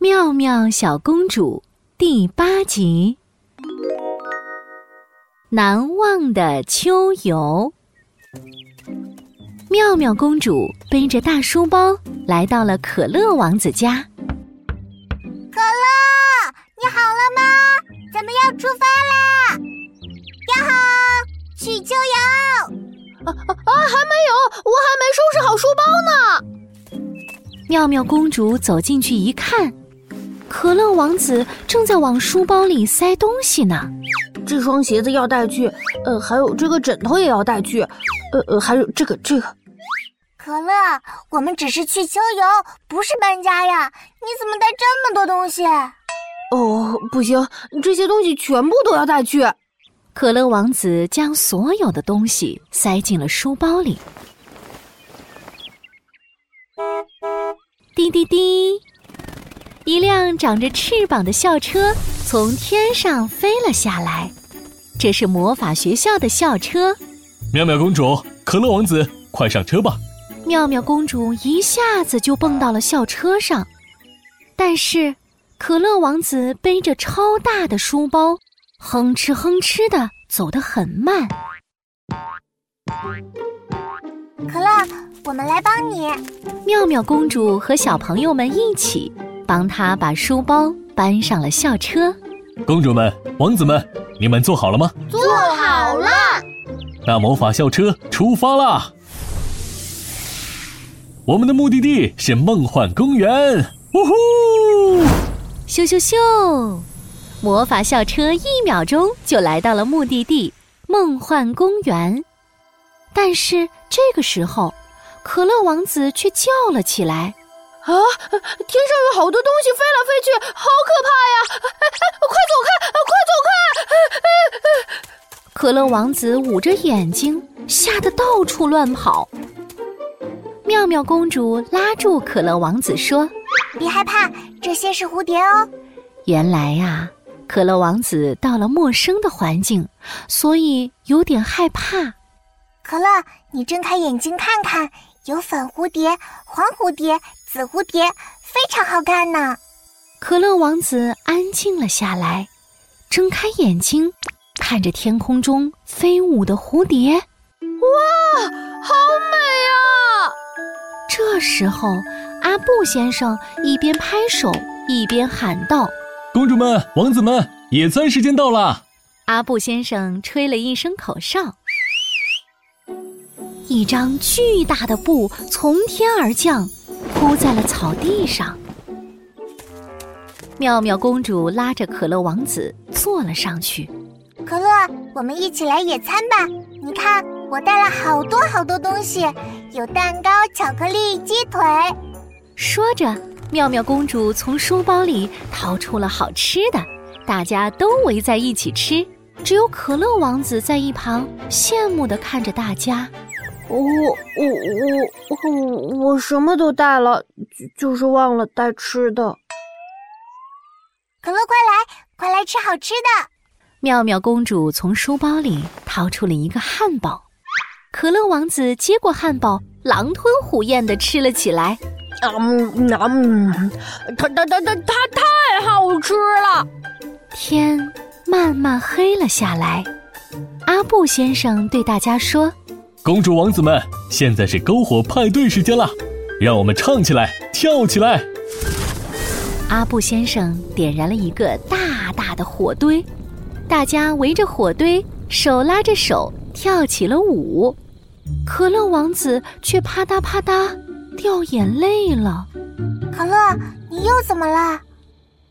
妙妙小公主第八集：难忘的秋游。妙妙公主背着大书包来到了可乐王子家。可乐，你好了吗？咱们要出发啦！呀哈，去秋游！啊啊，还没有，我还没收拾好书包呢。妙妙公主走进去一看，可乐王子正在往书包里塞东西呢。这双鞋子要带去，呃，还有这个枕头也要带去，呃呃，还有这个这个。可乐，我们只是去秋游，不是搬家呀！你怎么带这么多东西？哦，不行，这些东西全部都要带去。可乐王子将所有的东西塞进了书包里。滴滴滴，一辆长着翅膀的校车从天上飞了下来。这是魔法学校的校车。妙妙公主，可乐王子，快上车吧！妙妙公主一下子就蹦到了校车上，但是可乐王子背着超大的书包，哼哧哼哧的走得很慢。可乐，我们来帮你。妙妙公主和小朋友们一起帮他把书包搬上了校车。公主们、王子们，你们做好了吗？做好了。那魔法校车出发啦！我们的目的地是梦幻公园，呜呼！咻咻咻！魔法校车一秒钟就来到了目的地——梦幻公园。但是这个时候，可乐王子却叫了起来：“啊，天上有好多东西飞来飞去，好可怕呀！快走开，快走开！”可乐王子捂着眼睛，吓得到处乱跑。妙妙公主拉住可乐王子说：“别害怕，这些是蝴蝶哦。”原来呀，可乐王子到了陌生的环境，所以有点害怕。可乐，你睁开眼睛看看，有粉蝴蝶、黄蝴蝶、紫蝴蝶，非常好看呢。可乐王子安静了下来，睁开眼睛，看着天空中飞舞的蝴蝶，哇，好美啊！这时候，阿布先生一边拍手一边喊道：“公主们、王子们，野餐时间到了！”阿布先生吹了一声口哨，一张巨大的布从天而降，铺在了草地上。妙妙公主拉着可乐王子坐了上去。可乐，我们一起来野餐吧！你看。我带了好多好多东西，有蛋糕、巧克力、鸡腿。说着，妙妙公主从书包里掏出了好吃的，大家都围在一起吃。只有可乐王子在一旁羡慕地看着大家。我我我我我什么都带了，就就是忘了带吃的。可乐，快来，快来吃好吃的！妙妙公主从书包里掏出了一个汉堡。可乐王子接过汉堡，狼吞虎咽地吃了起来。嗯嗯，它它它它它太好吃了！天慢慢黑了下来。阿布先生对大家说：“公主王子们，现在是篝火派对时间了，让我们唱起来，跳起来！”阿布先生点燃了一个大大的火堆，大家围着火堆，手拉着手。跳起了舞，可乐王子却啪嗒啪嗒掉眼泪了。可乐，你又怎么了？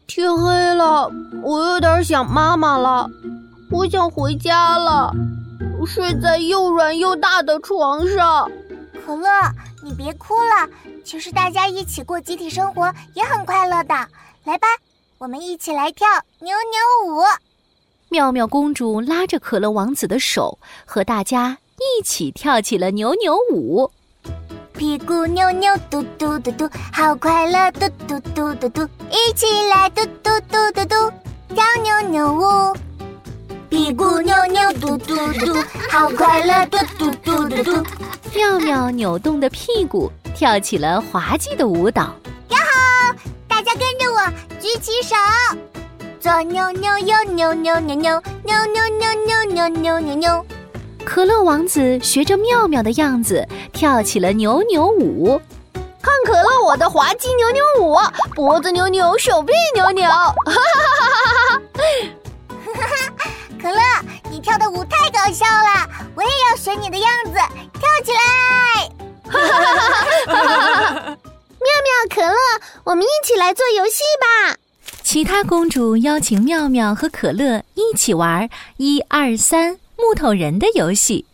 天黑了，我有点想妈妈了，我想回家了，睡在又软又大的床上。可乐，你别哭了，其实大家一起过集体生活也很快乐的。来吧，我们一起来跳扭扭舞。妙妙公主拉着可乐王子的手，和大家一起跳起了扭扭舞。屁股扭扭嘟嘟嘟嘟，好快乐嘟嘟嘟嘟嘟，一起来嘟嘟嘟嘟嘟，跳扭扭舞。屁股扭扭嘟嘟嘟，好快乐嘟嘟嘟嘟嘟。妙妙扭动的屁股，跳起了滑稽的舞蹈。呀吼！大家跟着我。举起手。左扭扭，右扭扭扭扭扭扭扭扭扭扭扭扭。可乐王子学着妙妙的样子跳起了扭扭舞。看可乐我的滑稽扭扭舞，脖子扭扭，手臂扭扭。来做游戏吧。其他公主邀请妙妙和可乐一起玩一二三木头人的游戏。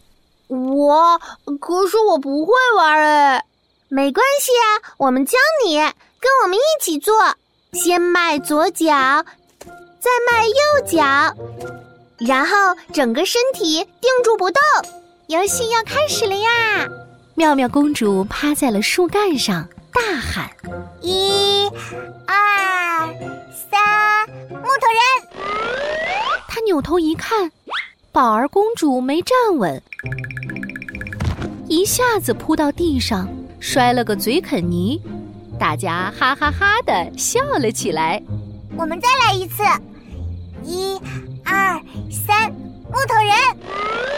我可是我不会玩哎，没关系啊，我们教你，跟我们一起做。先迈左脚，再迈右脚，然后整个身体定住不动。游戏要开始了呀！妙妙公主趴在了树干上，大喊：一、二。三木头人，他扭头一看，宝儿公主没站稳，一下子扑到地上，摔了个嘴啃泥。大家哈哈哈的笑了起来。我们再来一次，一、二、三，木头人。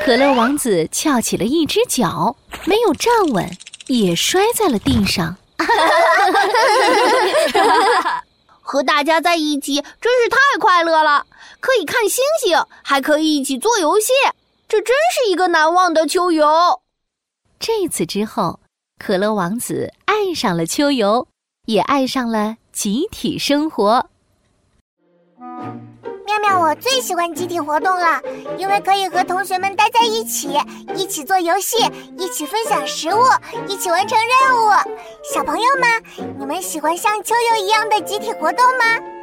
可乐王子翘起了一只脚，没有站稳，也摔在了地上。和大家在一起真是太快乐了，可以看星星，还可以一起做游戏，这真是一个难忘的秋游。这次之后，可乐王子爱上了秋游，也爱上了集体生活。妙妙，我最喜欢集体活动了，因为可以和同学们待在一起，一起做游戏，一起分享食物，一起完成任务。小朋友们，你们喜欢像秋游一样的集体活动吗？